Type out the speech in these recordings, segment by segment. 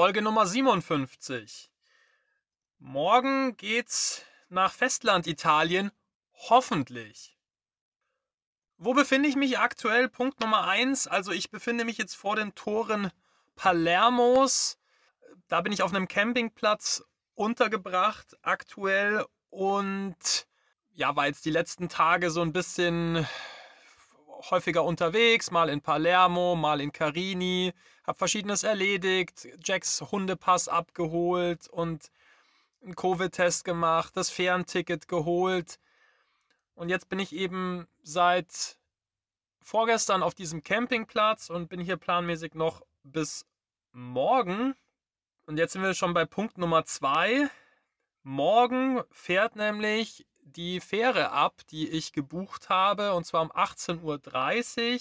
Folge Nummer 57. Morgen geht's nach Festland-Italien, hoffentlich. Wo befinde ich mich aktuell? Punkt Nummer 1. Also ich befinde mich jetzt vor den Toren Palermos. Da bin ich auf einem Campingplatz untergebracht aktuell und ja, war jetzt die letzten Tage so ein bisschen häufiger unterwegs, mal in Palermo, mal in Carini, habe verschiedenes erledigt, Jacks Hundepass abgeholt und einen Covid-Test gemacht, das Fährenticket geholt. Und jetzt bin ich eben seit vorgestern auf diesem Campingplatz und bin hier planmäßig noch bis morgen. Und jetzt sind wir schon bei Punkt Nummer zwei. Morgen fährt nämlich die Fähre ab, die ich gebucht habe, und zwar um 18.30 Uhr.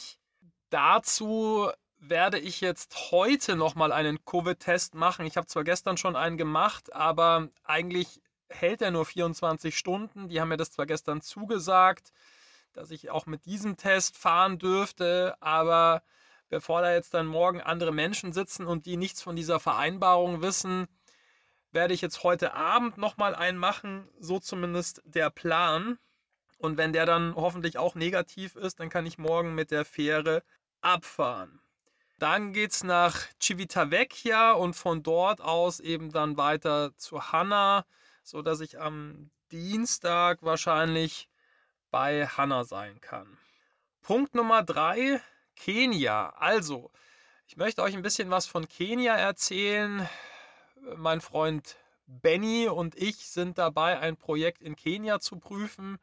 Dazu werde ich jetzt heute nochmal einen Covid-Test machen. Ich habe zwar gestern schon einen gemacht, aber eigentlich hält er nur 24 Stunden. Die haben mir das zwar gestern zugesagt, dass ich auch mit diesem Test fahren dürfte, aber bevor da jetzt dann morgen andere Menschen sitzen und die nichts von dieser Vereinbarung wissen, werde ich jetzt heute Abend nochmal einen machen, so zumindest der Plan. Und wenn der dann hoffentlich auch negativ ist, dann kann ich morgen mit der Fähre abfahren. Dann geht es nach Civitavecchia und von dort aus eben dann weiter zu Hanna, sodass ich am Dienstag wahrscheinlich bei Hanna sein kann. Punkt Nummer drei, Kenia. Also, ich möchte euch ein bisschen was von Kenia erzählen mein Freund Benny und ich sind dabei, ein Projekt in Kenia zu prüfen.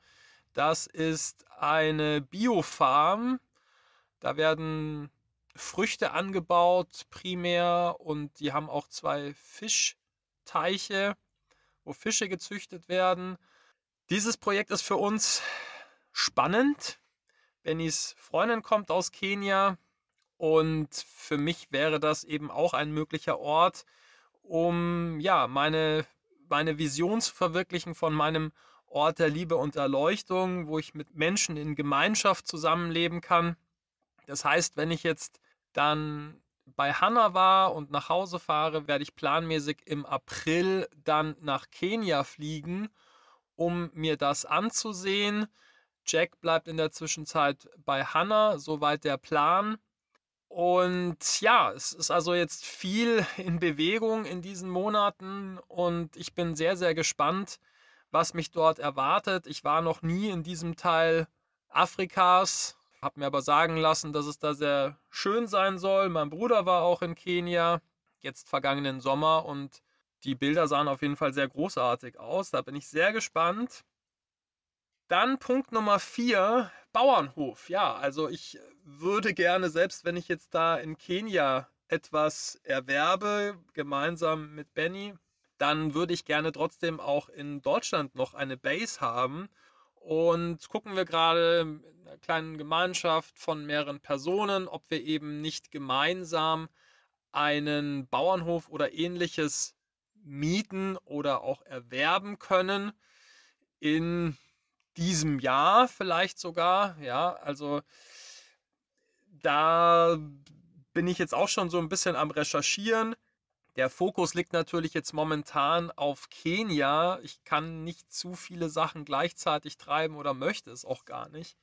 Das ist eine Biofarm. Da werden Früchte angebaut primär und die haben auch zwei Fischteiche, wo Fische gezüchtet werden. Dieses Projekt ist für uns spannend. Bennys Freundin kommt aus Kenia und für mich wäre das eben auch ein möglicher Ort, um ja, meine, meine Vision zu verwirklichen von meinem Ort der Liebe und Erleuchtung, wo ich mit Menschen in Gemeinschaft zusammenleben kann. Das heißt, wenn ich jetzt dann bei Hanna war und nach Hause fahre, werde ich planmäßig im April dann nach Kenia fliegen, um mir das anzusehen. Jack bleibt in der Zwischenzeit bei Hanna, soweit der Plan. Und ja, es ist also jetzt viel in Bewegung in diesen Monaten und ich bin sehr, sehr gespannt, was mich dort erwartet. Ich war noch nie in diesem Teil Afrikas, habe mir aber sagen lassen, dass es da sehr schön sein soll. Mein Bruder war auch in Kenia, jetzt vergangenen Sommer und die Bilder sahen auf jeden Fall sehr großartig aus. Da bin ich sehr gespannt. Dann Punkt Nummer vier, Bauernhof. Ja, also ich würde gerne, selbst wenn ich jetzt da in Kenia etwas erwerbe, gemeinsam mit Benny, dann würde ich gerne trotzdem auch in Deutschland noch eine Base haben. Und gucken wir gerade in einer kleinen Gemeinschaft von mehreren Personen, ob wir eben nicht gemeinsam einen Bauernhof oder ähnliches mieten oder auch erwerben können in diesem Jahr vielleicht sogar. Ja, also da bin ich jetzt auch schon so ein bisschen am Recherchieren. Der Fokus liegt natürlich jetzt momentan auf Kenia. Ich kann nicht zu viele Sachen gleichzeitig treiben oder möchte es auch gar nicht.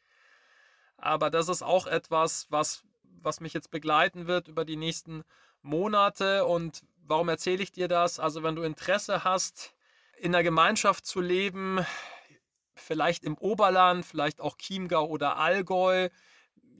Aber das ist auch etwas, was, was mich jetzt begleiten wird über die nächsten Monate. Und warum erzähle ich dir das? Also wenn du Interesse hast, in der Gemeinschaft zu leben, vielleicht im Oberland, vielleicht auch Chiemgau oder Allgäu.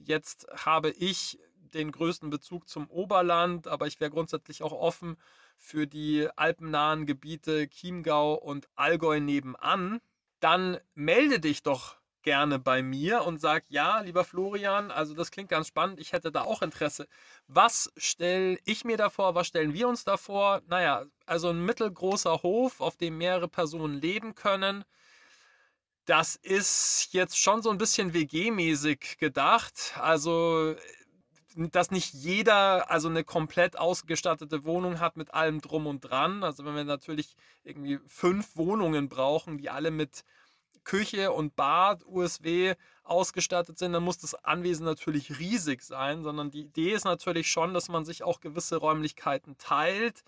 Jetzt habe ich den größten Bezug zum Oberland, aber ich wäre grundsätzlich auch offen für die alpennahen Gebiete Chiemgau und Allgäu nebenan. Dann melde dich doch gerne bei mir und sag, ja, lieber Florian, also das klingt ganz spannend, ich hätte da auch Interesse. Was stelle ich mir davor, was stellen wir uns davor? Naja, also ein mittelgroßer Hof, auf dem mehrere Personen leben können das ist jetzt schon so ein bisschen WG-mäßig gedacht. Also, dass nicht jeder also eine komplett ausgestattete Wohnung hat mit allem drum und dran. Also wenn wir natürlich irgendwie fünf Wohnungen brauchen, die alle mit Küche und Bad USW ausgestattet sind, dann muss das Anwesen natürlich riesig sein, sondern die Idee ist natürlich schon, dass man sich auch gewisse Räumlichkeiten teilt,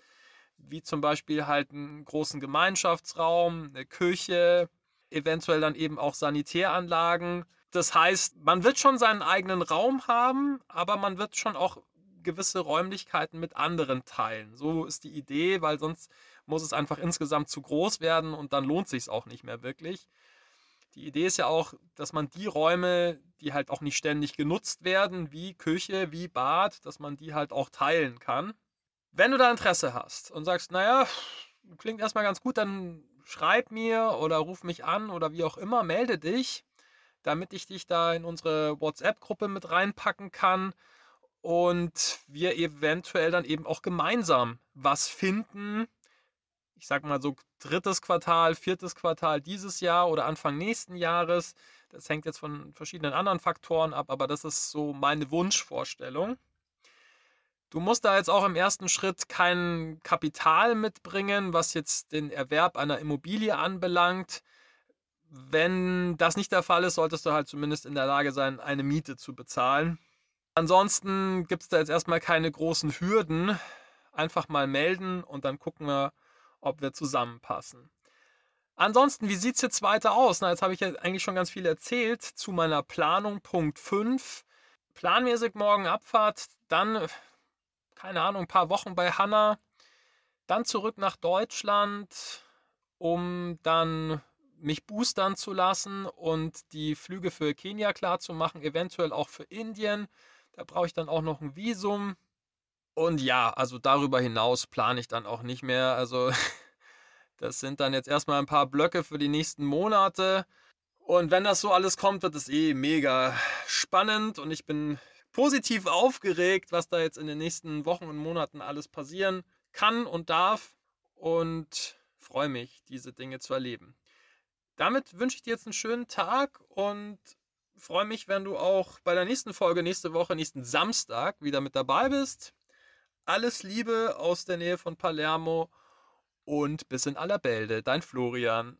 wie zum Beispiel halt einen großen Gemeinschaftsraum, eine Küche, eventuell dann eben auch Sanitäranlagen. Das heißt, man wird schon seinen eigenen Raum haben, aber man wird schon auch gewisse Räumlichkeiten mit anderen teilen. So ist die Idee, weil sonst muss es einfach insgesamt zu groß werden und dann lohnt sich auch nicht mehr wirklich. Die Idee ist ja auch, dass man die Räume, die halt auch nicht ständig genutzt werden, wie Küche, wie Bad, dass man die halt auch teilen kann. Wenn du da Interesse hast und sagst, naja, klingt erstmal ganz gut, dann schreib mir oder ruf mich an oder wie auch immer, melde dich, damit ich dich da in unsere WhatsApp-Gruppe mit reinpacken kann und wir eventuell dann eben auch gemeinsam was finden. Ich sag mal so drittes Quartal, viertes Quartal dieses Jahr oder Anfang nächsten Jahres. Das hängt jetzt von verschiedenen anderen Faktoren ab, aber das ist so meine Wunschvorstellung. Du musst da jetzt auch im ersten Schritt kein Kapital mitbringen, was jetzt den Erwerb einer Immobilie anbelangt. Wenn das nicht der Fall ist, solltest du halt zumindest in der Lage sein, eine Miete zu bezahlen. Ansonsten gibt es da jetzt erstmal keine großen Hürden. Einfach mal melden und dann gucken wir, ob wir zusammenpassen. Ansonsten, wie sieht es jetzt weiter aus? Na, jetzt habe ich ja eigentlich schon ganz viel erzählt zu meiner Planung. Punkt 5. Planmäßig morgen Abfahrt, dann, keine Ahnung, ein paar Wochen bei Hanna, dann zurück nach Deutschland, um dann mich boostern zu lassen und die Flüge für Kenia klar zu machen, eventuell auch für Indien. Da brauche ich dann auch noch ein Visum. Und ja, also darüber hinaus plane ich dann auch nicht mehr. Also das sind dann jetzt erstmal ein paar Blöcke für die nächsten Monate. Und wenn das so alles kommt, wird es eh mega spannend und ich bin positiv aufgeregt, was da jetzt in den nächsten Wochen und Monaten alles passieren kann und darf und freue mich, diese Dinge zu erleben. Damit wünsche ich dir jetzt einen schönen Tag und freue mich, wenn du auch bei der nächsten Folge nächste Woche, nächsten Samstag wieder mit dabei bist. Alles Liebe aus der Nähe von Palermo und bis in aller Bälde. Dein Florian.